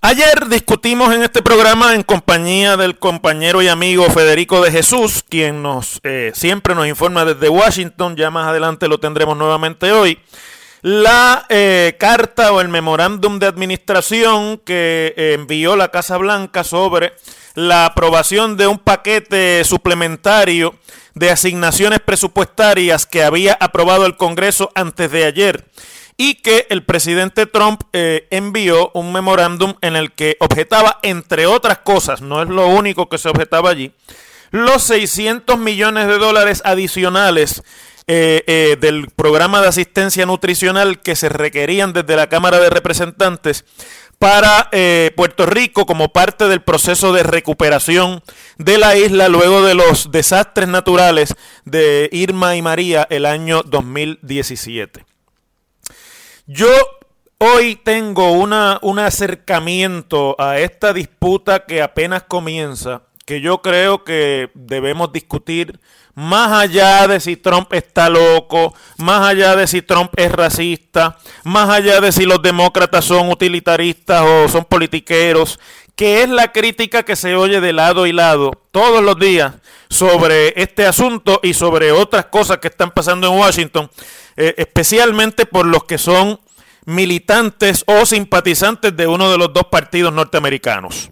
Ayer discutimos en este programa en compañía del compañero y amigo Federico de Jesús, quien nos eh, siempre nos informa desde Washington, ya más adelante lo tendremos nuevamente hoy, la eh, carta o el memorándum de administración que eh, envió la Casa Blanca sobre la aprobación de un paquete suplementario de asignaciones presupuestarias que había aprobado el Congreso antes de ayer y que el presidente Trump eh, envió un memorándum en el que objetaba, entre otras cosas, no es lo único que se objetaba allí, los 600 millones de dólares adicionales eh, eh, del programa de asistencia nutricional que se requerían desde la Cámara de Representantes para Puerto Rico como parte del proceso de recuperación de la isla luego de los desastres naturales de Irma y María el año 2017. Yo hoy tengo una, un acercamiento a esta disputa que apenas comienza, que yo creo que debemos discutir más allá de si Trump está loco, más allá de si Trump es racista, más allá de si los demócratas son utilitaristas o son politiqueros, que es la crítica que se oye de lado y lado todos los días sobre este asunto y sobre otras cosas que están pasando en Washington, eh, especialmente por los que son militantes o simpatizantes de uno de los dos partidos norteamericanos.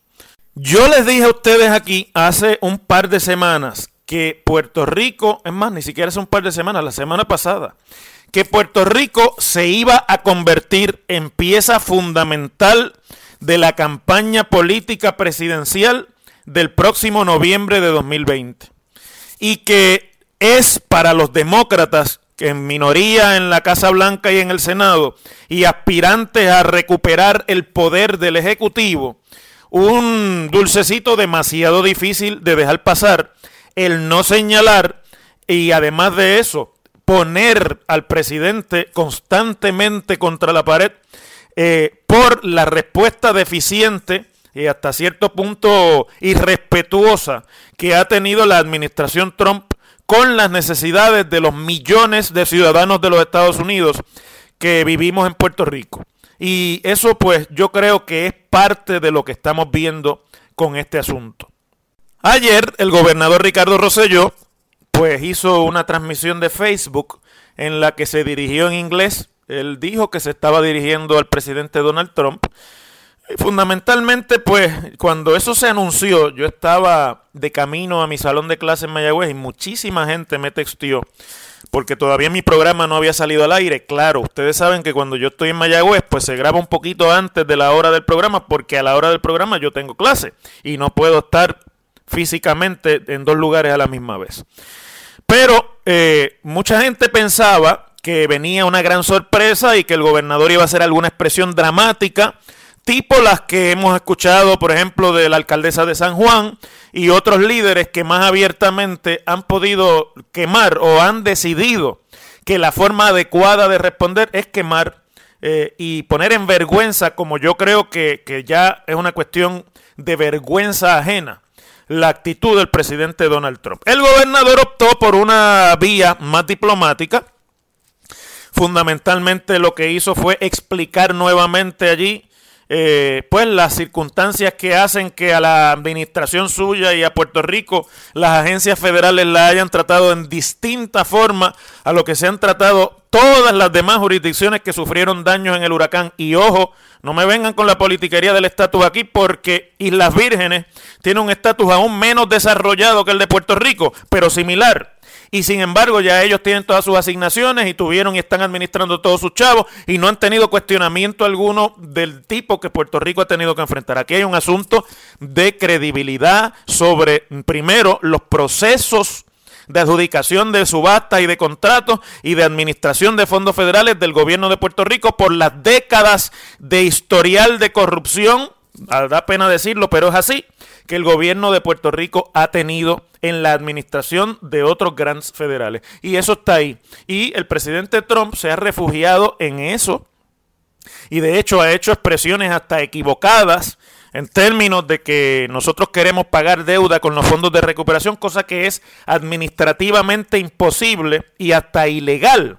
Yo les dije a ustedes aquí hace un par de semanas que Puerto Rico, es más, ni siquiera hace un par de semanas, la semana pasada, que Puerto Rico se iba a convertir en pieza fundamental de la campaña política presidencial del próximo noviembre de 2020. Y que es para los demócratas, en minoría en la Casa Blanca y en el Senado, y aspirantes a recuperar el poder del Ejecutivo, un dulcecito demasiado difícil de dejar pasar el no señalar y además de eso, poner al presidente constantemente contra la pared eh, por la respuesta deficiente y hasta cierto punto irrespetuosa que ha tenido la administración Trump con las necesidades de los millones de ciudadanos de los Estados Unidos que vivimos en Puerto Rico. Y eso pues yo creo que es parte de lo que estamos viendo con este asunto. Ayer el gobernador Ricardo Rosselló pues hizo una transmisión de Facebook en la que se dirigió en inglés. Él dijo que se estaba dirigiendo al presidente Donald Trump. Fundamentalmente, pues, cuando eso se anunció, yo estaba de camino a mi salón de clase en Mayagüez y muchísima gente me textió porque todavía mi programa no había salido al aire. Claro, ustedes saben que cuando yo estoy en Mayagüez, pues se graba un poquito antes de la hora del programa, porque a la hora del programa yo tengo clase y no puedo estar físicamente en dos lugares a la misma vez. Pero eh, mucha gente pensaba que venía una gran sorpresa y que el gobernador iba a hacer alguna expresión dramática, tipo las que hemos escuchado, por ejemplo, de la alcaldesa de San Juan y otros líderes que más abiertamente han podido quemar o han decidido que la forma adecuada de responder es quemar eh, y poner en vergüenza, como yo creo que, que ya es una cuestión de vergüenza ajena la actitud del presidente Donald Trump. El gobernador optó por una vía más diplomática. Fundamentalmente lo que hizo fue explicar nuevamente allí eh, pues las circunstancias que hacen que a la administración suya y a Puerto Rico las agencias federales la hayan tratado en distinta forma a lo que se han tratado todas las demás jurisdicciones que sufrieron daños en el huracán. Y ojo, no me vengan con la politiquería del estatus aquí porque Islas Vírgenes tiene un estatus aún menos desarrollado que el de Puerto Rico, pero similar y sin embargo ya ellos tienen todas sus asignaciones y tuvieron y están administrando todos sus chavos y no han tenido cuestionamiento alguno del tipo que Puerto Rico ha tenido que enfrentar. Aquí hay un asunto de credibilidad sobre, primero, los procesos de adjudicación de subasta y de contratos y de administración de fondos federales del gobierno de Puerto Rico por las décadas de historial de corrupción, da pena decirlo, pero es así, que el gobierno de Puerto Rico ha tenido en la administración de otros grants federales. Y eso está ahí. Y el presidente Trump se ha refugiado en eso. Y de hecho ha hecho expresiones hasta equivocadas en términos de que nosotros queremos pagar deuda con los fondos de recuperación, cosa que es administrativamente imposible y hasta ilegal.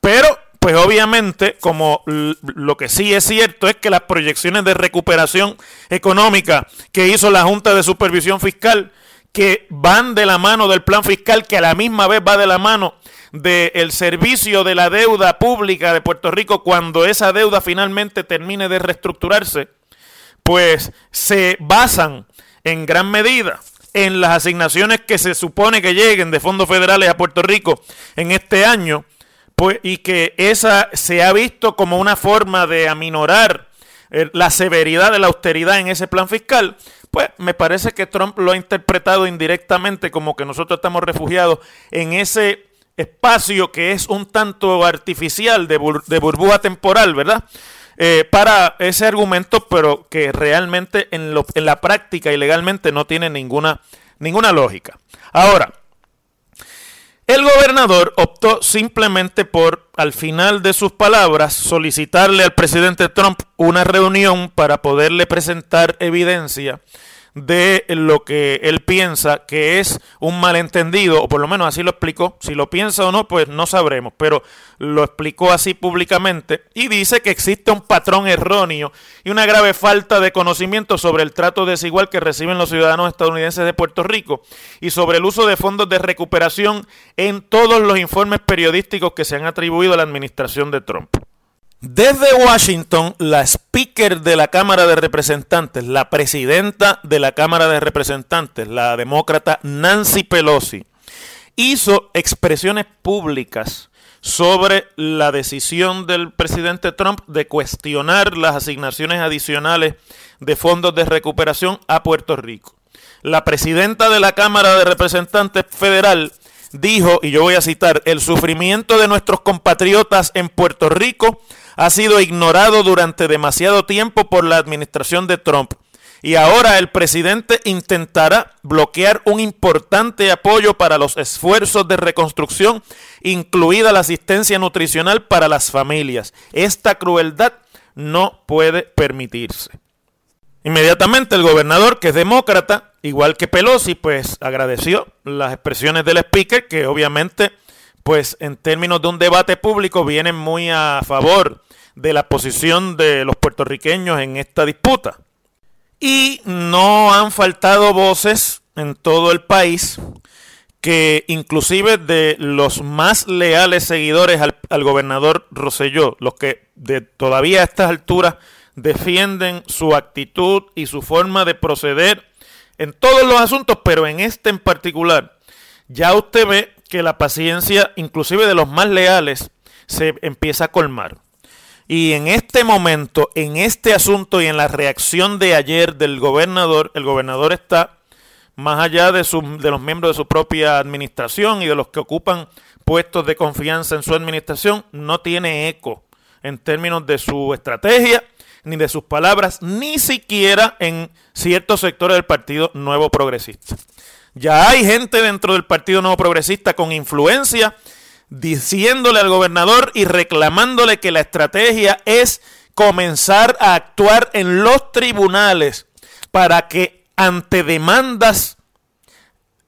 Pero, pues obviamente, como lo que sí es cierto es que las proyecciones de recuperación económica que hizo la Junta de Supervisión Fiscal que van de la mano del plan fiscal, que a la misma vez va de la mano del servicio de la deuda pública de Puerto Rico cuando esa deuda finalmente termine de reestructurarse, pues se basan en gran medida en las asignaciones que se supone que lleguen de fondos federales a Puerto Rico en este año, pues, y que esa se ha visto como una forma de aminorar eh, la severidad de la austeridad en ese plan fiscal, pues me parece que Trump lo ha interpretado indirectamente como que nosotros estamos refugiados en ese espacio que es un tanto artificial de, burbuja temporal, ¿verdad? Eh, para ese argumento, pero que realmente en, en la práctica y legalmente no tiene ninguna, ninguna lógica. Ahora, el gobernador optó simplemente por, al final de sus palabras, solicitarle al presidente Trump una reunión para poderle presentar evidencia de lo que él piensa que es un malentendido, o por lo menos así lo explicó. Si lo piensa o no, pues no sabremos, pero lo explicó así públicamente y dice que existe un patrón erróneo y una grave falta de conocimiento sobre el trato desigual que reciben los ciudadanos estadounidenses de Puerto Rico y sobre el uso de fondos de recuperación en todos los informes periodísticos que se han atribuido a la administración de Trump. Desde Washington, la speaker de la Cámara de Representantes, la presidenta de la Cámara de Representantes, la demócrata Nancy Pelosi, hizo expresiones públicas sobre la decisión del presidente Trump de cuestionar las asignaciones adicionales de fondos de recuperación a Puerto Rico. La presidenta de la Cámara de Representantes Federal dijo, y yo voy a citar, el sufrimiento de nuestros compatriotas en Puerto Rico ha sido ignorado durante demasiado tiempo por la administración de Trump. Y ahora el presidente intentará bloquear un importante apoyo para los esfuerzos de reconstrucción, incluida la asistencia nutricional para las familias. Esta crueldad no puede permitirse. Inmediatamente el gobernador, que es demócrata, igual que Pelosi, pues agradeció las expresiones del speaker, que obviamente, pues en términos de un debate público, vienen muy a favor de la posición de los puertorriqueños en esta disputa. Y no han faltado voces en todo el país que inclusive de los más leales seguidores al, gobernador Roselló, los que de todavía a estas alturas defienden su actitud y su forma de proceder en todos los asuntos, pero en este en particular, ya usted ve que la paciencia, inclusive de los más leales, se empieza a colmar. Y en este momento, en este asunto y en la reacción de ayer del gobernador, el gobernador está más allá de, los miembros de su propia administración y de los que ocupan puestos de confianza en su administración no tiene eco en términos de su estrategia, ni de sus palabras, ni siquiera en ciertos sectores del Partido Nuevo Progresista. Ya hay gente dentro del Partido Nuevo Progresista con influencia diciéndole al gobernador y reclamándole que la estrategia es comenzar a actuar en los tribunales para que ante demandas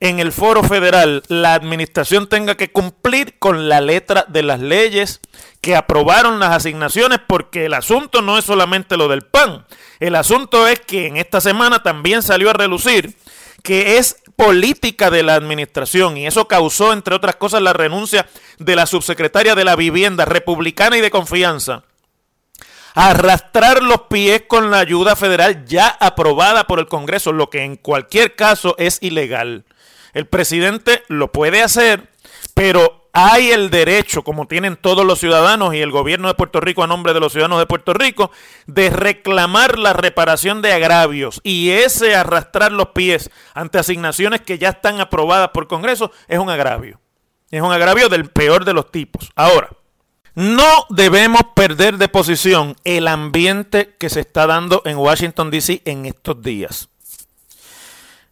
en el foro federal la administración tenga que cumplir con la letra de las leyes que aprobaron las asignaciones porque el asunto no es solamente lo del PAN. El asunto es que en esta semana también salió a relucir que es política de la administración y eso causó, entre otras cosas, la renuncia de la subsecretaria de la vivienda republicana y de confianza. Arrastrar los pies con la ayuda federal ya aprobada por el Congreso, lo que en cualquier caso es ilegal. El presidente lo puede hacer, pero hay el derecho, como tienen todos los ciudadanos y el gobierno de Puerto Rico a nombre de los ciudadanos de Puerto Rico, de reclamar la reparación de agravios. Y ese arrastrar los pies ante asignaciones que ya están aprobadas por Congreso es un agravio. Es un agravio del peor de los tipos. Ahora, no debemos perder de posición el ambiente que se está dando en Washington, D.C. en estos días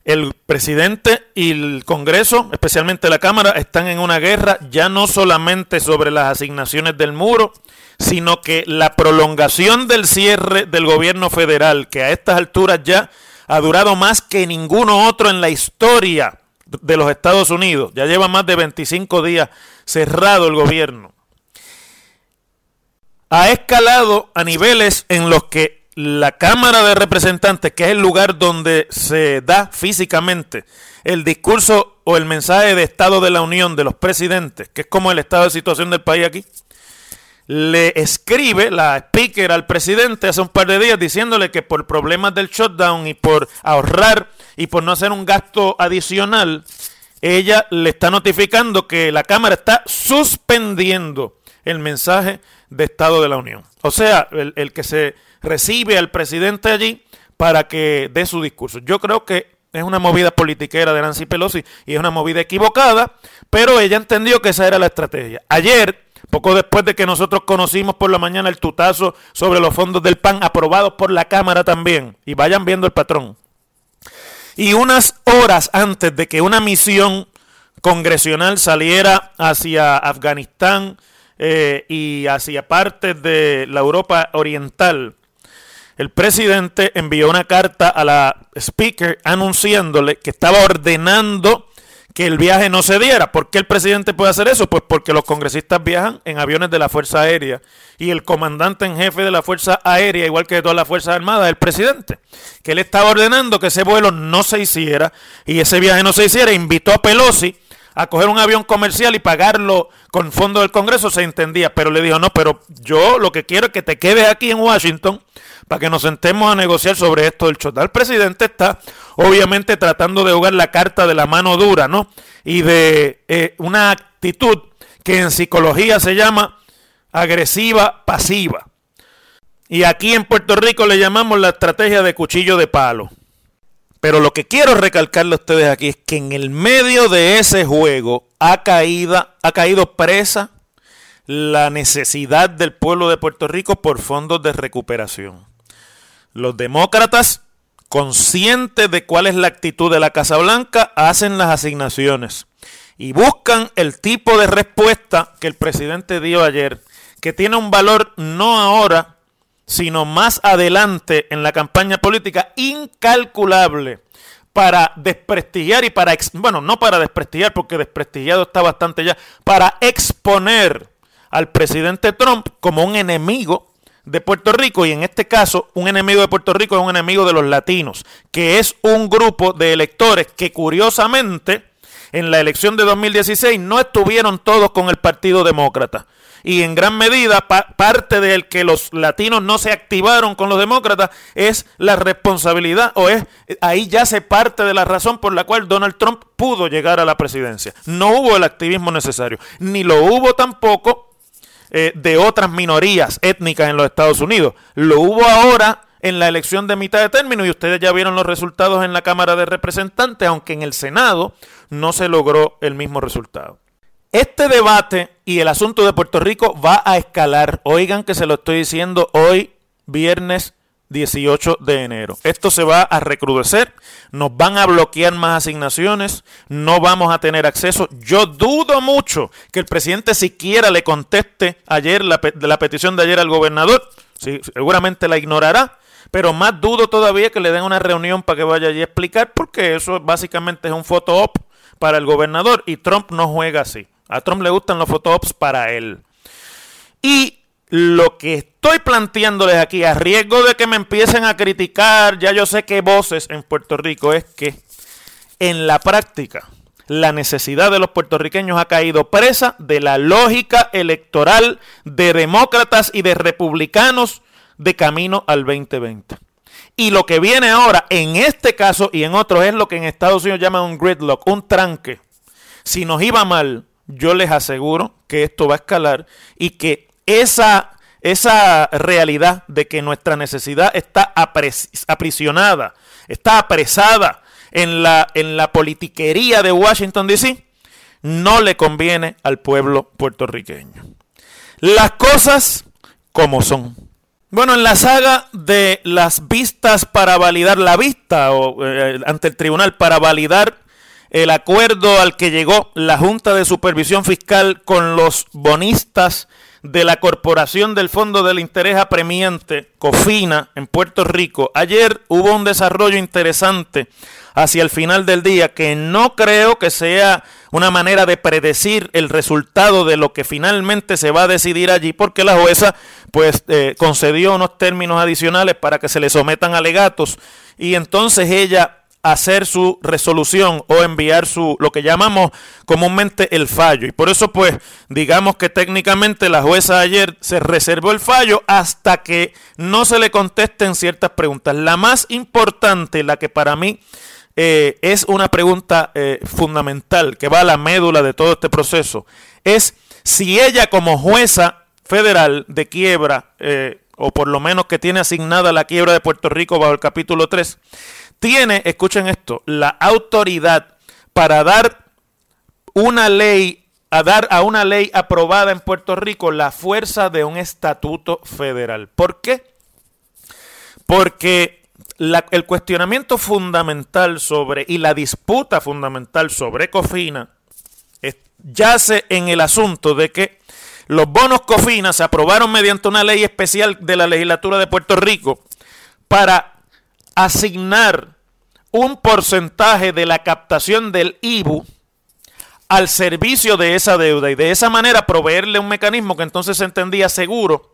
el presidente y el Congreso, especialmente la Cámara, están en una guerra ya no solamente sobre las asignaciones del muro, sino que la prolongación del cierre del gobierno federal, que a estas alturas ya ha durado más que ninguno otro en la historia de los Estados Unidos, ya lleva más de 25 días cerrado el gobierno, ha escalado a niveles en los que la Cámara de Representantes, que es el lugar donde se da físicamente el discurso o el mensaje de Estado de la Unión de los presidentes, que es como el estado de situación del país aquí, le escribe la speaker al presidente hace un par de días diciéndole que por problemas del shutdown y por ahorrar y por no hacer un gasto adicional, ella le está notificando que la Cámara está suspendiendo el mensaje de Estado de la Unión. O sea, el, el que se recibe al presidente allí para que dé su discurso. Yo creo que es una movida politiquera de Nancy Pelosi y es una movida equivocada, pero ella entendió que esa era la estrategia. Ayer, poco después de que nosotros conocimos por la mañana el tutazo sobre los fondos del PAN aprobados por la Cámara también, y vayan viendo el patrón, y unas horas antes de que una misión congresional saliera hacia Afganistán eh, y hacia partes de la Europa Oriental, el presidente envió una carta a la speaker anunciándole que estaba ordenando que el viaje no se diera. ¿Por qué el presidente puede hacer eso? Pues porque los congresistas viajan en aviones de la Fuerza Aérea y el comandante en jefe de la Fuerza Aérea, igual que de todas las Fuerzas Armadas, el presidente. Que él estaba ordenando que ese vuelo no se hiciera y ese viaje no se hiciera. Invitó a Pelosi a coger un avión comercial y pagarlo con fondo del Congreso, se entendía. Pero le dijo, no, pero yo lo que quiero es que te quedes aquí en Washington para que nos sentemos a negociar sobre esto del shot. El presidente está obviamente tratando de jugar la carta de la mano dura, ¿no? Y de eh, una actitud que en psicología se llama agresiva pasiva. Y aquí en Puerto Rico le llamamos la estrategia de cuchillo de palo. Pero lo que quiero recalcarle a ustedes aquí es que en el medio de ese juego ha caído, ha caído presa la necesidad del pueblo de Puerto Rico por fondos de recuperación. Los demócratas, conscientes de cuál es la actitud de la Casa Blanca, hacen las asignaciones y buscan el tipo de respuesta que el presidente dio ayer, que tiene un valor no ahora, sino más adelante en la campaña política incalculable para desprestigiar y para, bueno, no para desprestigiar porque desprestigiado está bastante ya, para exponer al presidente Trump como un enemigo de Puerto Rico y en este caso un enemigo de Puerto Rico es un enemigo de los latinos, que es un grupo de electores que curiosamente en la elección de 2016 no estuvieron todos con el Partido Demócrata. Y en gran medida parte del que los latinos no se activaron con los demócratas es la responsabilidad o es ahí ya se parte de la razón por la cual Donald Trump pudo llegar a la presidencia. No hubo el activismo necesario, ni lo hubo tampoco eh, de otras minorías étnicas en los Estados Unidos. Lo hubo ahora en la elección de mitad de término y ustedes ya vieron los resultados en la Cámara de Representantes, aunque en el Senado no se logró el mismo resultado. este debate y el asunto de Puerto Rico va a escalar. Oigan que se lo estoy diciendo hoy, viernes 18 de enero. Esto se va a recrudecer, nos van a bloquear más asignaciones, no vamos a tener acceso. Yo dudo mucho que el presidente siquiera le conteste ayer la, petición de ayer al gobernador. Seguramente la ignorará, pero más dudo todavía que le den una reunión para que vaya allí a explicar, porque eso básicamente es un photo op para el gobernador y Trump no juega así. A Trump le gustan los photo-ops para él. Y lo que estoy planteándoles aquí, a riesgo de que me empiecen a criticar, ya yo sé que voces en Puerto Rico, es que en la práctica la necesidad de los puertorriqueños ha caído presa de la lógica electoral de demócratas y de republicanos de camino al 2020. Y lo que viene ahora, en este caso y en otros, es lo que en Estados Unidos llaman un gridlock, un tranque. Si nos iba mal, yo les aseguro que esto va a escalar y que esa, esa realidad de que nuestra necesidad está aprisionada, está apresada en la, en la politiquería de Washington, D.C., no le conviene al pueblo puertorriqueño. Las cosas como son. Bueno, en la saga de las vistas para validar la vista o eh, ante el tribunal para validar el acuerdo al que llegó la Junta de Supervisión Fiscal con los bonistas de la Corporación del Fondo del Interés Apremiante, COFINA, en Puerto Rico. Ayer hubo un desarrollo interesante hacia el final del día que no creo que sea una manera de predecir el resultado de lo que finalmente se va a decidir allí, porque la jueza pues eh, concedió unos términos adicionales para que se le sometan alegatos y entonces ella hacer su resolución o enviar su lo que llamamos comúnmente el fallo. Y por eso pues digamos que técnicamente la jueza ayer se reservó el fallo hasta que no se le contesten ciertas preguntas. La más importante la que para mí eh, es una pregunta eh, fundamental que va a la médula de todo este proceso es si ella como jueza federal de quiebra eh, o por lo menos que tiene asignada la quiebra de Puerto Rico bajo el capítulo 3 tiene, escuchen esto, la autoridad para dar una ley, a dar a una ley aprobada en Puerto Rico la fuerza de un estatuto federal. ¿Por qué? Porque el cuestionamiento fundamental sobre y la disputa fundamental sobre Cofina yace en el asunto de que los bonos Cofina se aprobaron mediante una ley especial de la legislatura de Puerto Rico para asignar un porcentaje de la captación del IBU al servicio de esa deuda y de esa manera proveerle un mecanismo que entonces se entendía seguro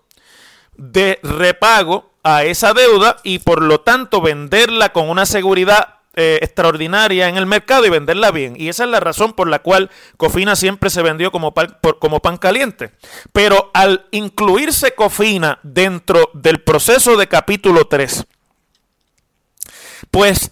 de repago a esa deuda y por lo tanto venderla con una seguridad eh, extraordinaria en el mercado y venderla bien. Y esa es la razón por la cual Cofina siempre se vendió como como pan caliente. Pero al incluirse Cofina dentro del proceso de capítulo 3, pues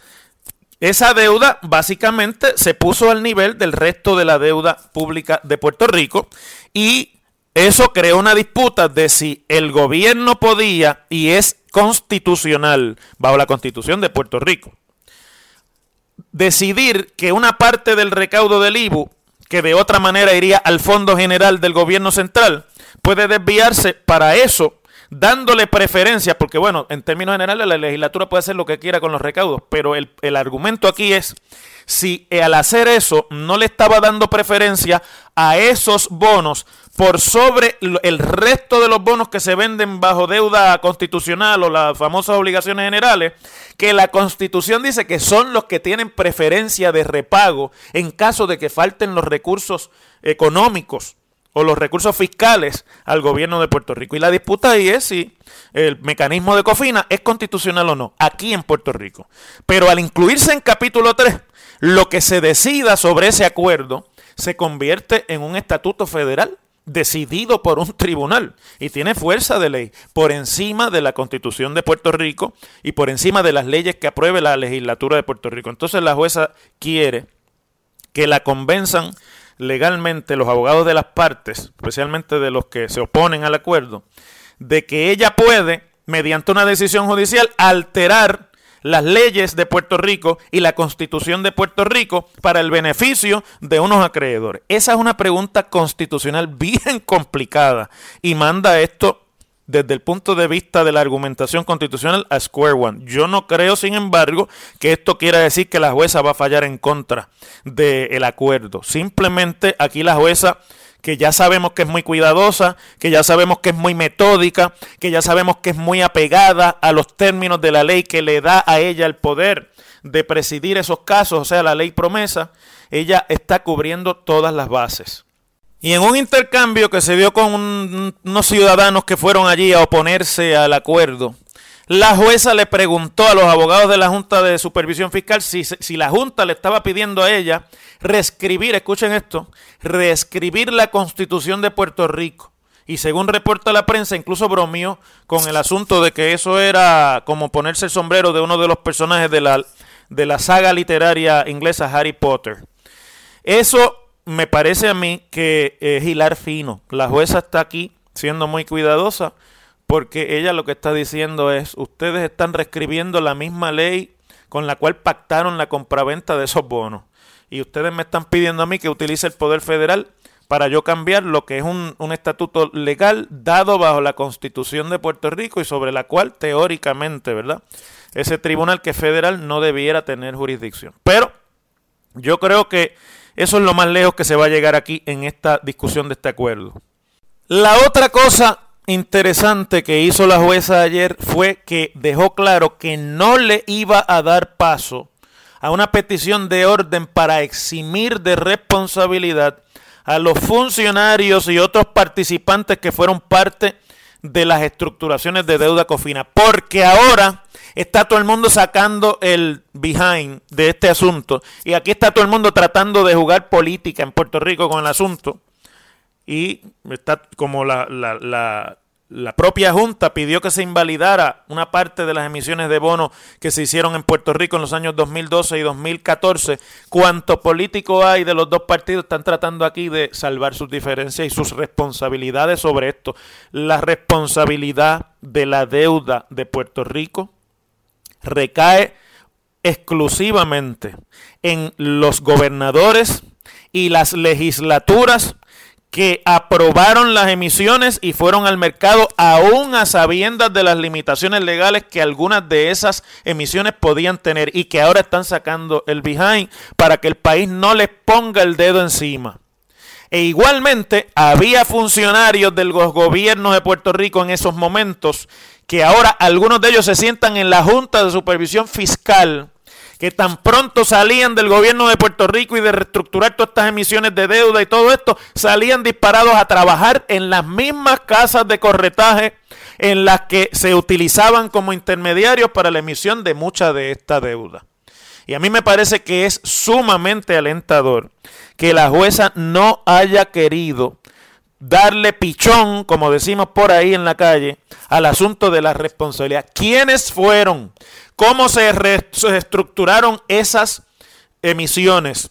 esa deuda básicamente se puso al nivel del resto de la deuda pública de Puerto Rico y eso creó una disputa de si el gobierno podía y es constitucional bajo la constitución de Puerto Rico decidir que una parte del recaudo del IBU que de otra manera iría al Fondo General del Gobierno Central puede desviarse para eso dándole preferencia, porque bueno, en términos generales la legislatura puede hacer lo que quiera con los recaudos, pero el, argumento aquí es si al hacer eso no le estaba dando preferencia a esos bonos por sobre el resto de los bonos que se venden bajo deuda constitucional o las famosas obligaciones generales, que la constitución dice que son los que tienen preferencia de repago en caso de que falten los recursos económicos o los recursos fiscales al gobierno de Puerto Rico. Y la disputa ahí es si el mecanismo de COFINA es constitucional o no, aquí en Puerto Rico. Pero al incluirse en capítulo 3, lo que se decida sobre ese acuerdo se convierte en un estatuto federal decidido por un tribunal y tiene fuerza de ley por encima de la constitución de Puerto Rico y por encima de las leyes que apruebe la legislatura de Puerto Rico. Entonces la jueza quiere que la convenzan legalmente los abogados de las partes, especialmente de los que se oponen al acuerdo, de que ella puede, mediante una decisión judicial, alterar las leyes de Puerto Rico y la constitución de Puerto Rico para el beneficio de unos acreedores? Esa es una pregunta constitucional bien complicada y manda esto desde el punto de vista de la argumentación constitucional a Square One. Yo no creo, sin embargo, que esto quiera decir que la jueza va a fallar en contra del acuerdo. Simplemente aquí la jueza que ya sabemos que es muy cuidadosa, que ya sabemos que es muy metódica, que ya sabemos que es muy apegada a los términos de la ley que le da a ella el poder de presidir esos casos, o sea, la ley promesa, ella está cubriendo todas las bases. Y en un intercambio que se dio con unos ciudadanos que fueron allí a oponerse al acuerdo, la jueza le preguntó a los abogados de la Junta de Supervisión Fiscal si, si, la Junta le estaba pidiendo a ella reescribir, escuchen esto, reescribir la constitución de Puerto Rico. Y según reporta la prensa, incluso bromeó con el asunto de que eso era como ponerse el sombrero de uno de los personajes de la, de la saga literaria inglesa Harry Potter. Eso me parece a mí que es hilar fino. La jueza está aquí siendo muy cuidadosa porque ella lo que está diciendo es, ustedes están reescribiendo la misma ley con la cual pactaron la compraventa de esos bonos. Y ustedes me están pidiendo a mí que utilice el poder federal para yo cambiar lo que es un, un, estatuto legal dado bajo la constitución de Puerto Rico y sobre la cual teóricamente, ¿verdad? Ese tribunal que es federal no debiera tener jurisdicción. Pero yo creo que eso es lo más lejos que se va a llegar aquí en esta discusión de este acuerdo. La otra cosa interesante que hizo la jueza ayer fue que dejó claro que no le iba a dar paso a una petición de orden para eximir de responsabilidad a los funcionarios y otros participantes que fueron parte de las estructuraciones de deuda cofina. Porque ahora está todo el mundo sacando el behind de este asunto. Y aquí está todo el mundo tratando de jugar política en Puerto Rico con el asunto. Y está como la, la, la, la propia Junta pidió que se invalidara una parte de las emisiones de bonos que se hicieron en Puerto Rico en los años 2012 y 2014. Cuánto político hay de los dos partidos están tratando aquí de salvar sus diferencias y sus responsabilidades sobre esto. La responsabilidad de la deuda de Puerto Rico recae exclusivamente en los gobernadores y las legislaturas que aprobaron las emisiones y fueron al mercado aún a sabiendas de las limitaciones legales que algunas de esas emisiones podían tener y que ahora están sacando el behind para que el país no les ponga el dedo encima. E igualmente había funcionarios de los gobiernos de Puerto Rico en esos momentos que ahora algunos de ellos se sientan en la Junta de Supervisión Fiscal, que tan pronto salían del gobierno de Puerto Rico y de reestructurar todas estas emisiones de deuda y todo esto, salían disparados a trabajar en las mismas casas de corretaje en las que se utilizaban como intermediarios para la emisión de mucha de esta deuda. Y a mí me parece que es sumamente alentador que la jueza no haya querido darle pichón, como decimos por ahí en la calle, al asunto de la responsabilidad. ¿Quiénes fueron? ¿Cómo se reestructuraron esas emisiones?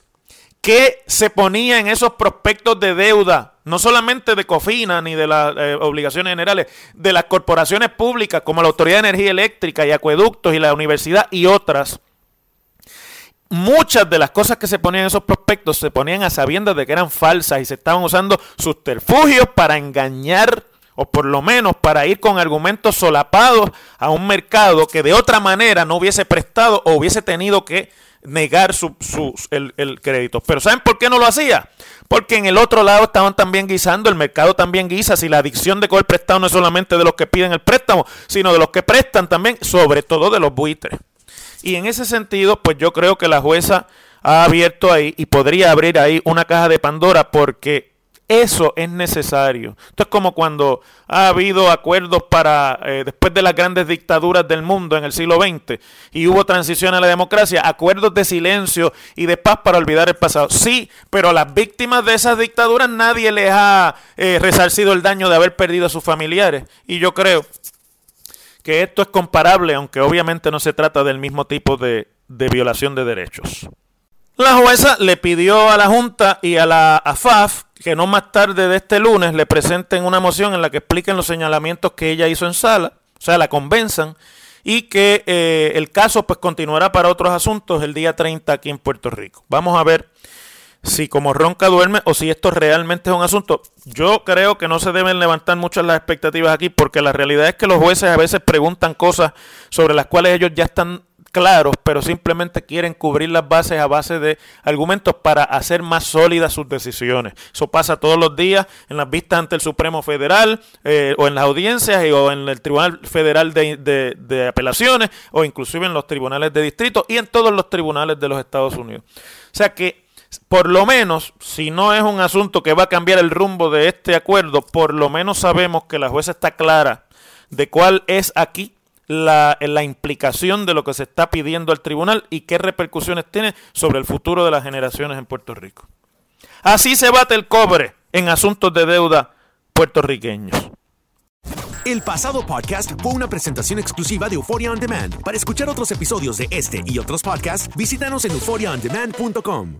¿Qué se ponía en esos prospectos de deuda? No solamente de COFINA ni de las eh, obligaciones generales, de las corporaciones públicas como la Autoridad de Energía Eléctrica y Acueductos y la Universidad y otras muchas de las cosas que se ponían en esos prospectos se ponían a sabiendas de que eran falsas y se estaban usando subterfugios para engañar o por lo menos para ir con argumentos solapados a un mercado que de otra manera no hubiese prestado o hubiese tenido que negar su, el, el, crédito. Pero ¿saben por qué no lo hacía? Porque en el otro lado estaban también guisando, el mercado también guisa, si la adicción de coger prestado no es solamente de los que piden el préstamo, sino de los que prestan también, sobre todo de los buitres. Y en ese sentido, pues yo creo que la jueza ha abierto ahí y podría abrir ahí una caja de Pandora porque eso es necesario. Esto es como cuando ha habido acuerdos para, eh, después de las grandes dictaduras del mundo en el siglo XX y hubo transición a la democracia, acuerdos de silencio y de paz para olvidar el pasado. Sí, pero a las víctimas de esas dictaduras nadie les ha eh, resarcido el daño de haber perdido a sus familiares. Y yo creo que esto es comparable, aunque obviamente no se trata del mismo tipo de, violación de derechos. La jueza le pidió a la Junta y a la AFAF que no más tarde de este lunes le presenten una moción en la que expliquen los señalamientos que ella hizo en sala, o sea, la convenzan y que eh, el caso pues continuará para otros asuntos el día 30 aquí en Puerto Rico. Vamos a ver si como ronca duerme o si esto realmente es un asunto. Yo creo que no se deben levantar muchas las expectativas aquí porque la realidad es que los jueces a veces preguntan cosas sobre las cuales ellos ya están claros, pero simplemente quieren cubrir las bases a base de argumentos para hacer más sólidas sus decisiones. Eso pasa todos los días en las vistas ante el Supremo Federal eh, o en las audiencias o en el Tribunal Federal de, de Apelaciones o inclusive en los tribunales de distrito y en todos los tribunales de los Estados Unidos. O sea que por lo menos, si no es un asunto que va a cambiar el rumbo de este acuerdo, por lo menos sabemos que la jueza está clara de cuál es aquí la, implicación de lo que se está pidiendo al tribunal y qué repercusiones tiene sobre el futuro de las generaciones en Puerto Rico. Así se bate el cobre en asuntos de deuda puertorriqueños. El pasado podcast fue una presentación exclusiva de Euphoria On Demand. Para escuchar otros episodios de este y otros podcasts, visítanos en euphoriaondemand.com.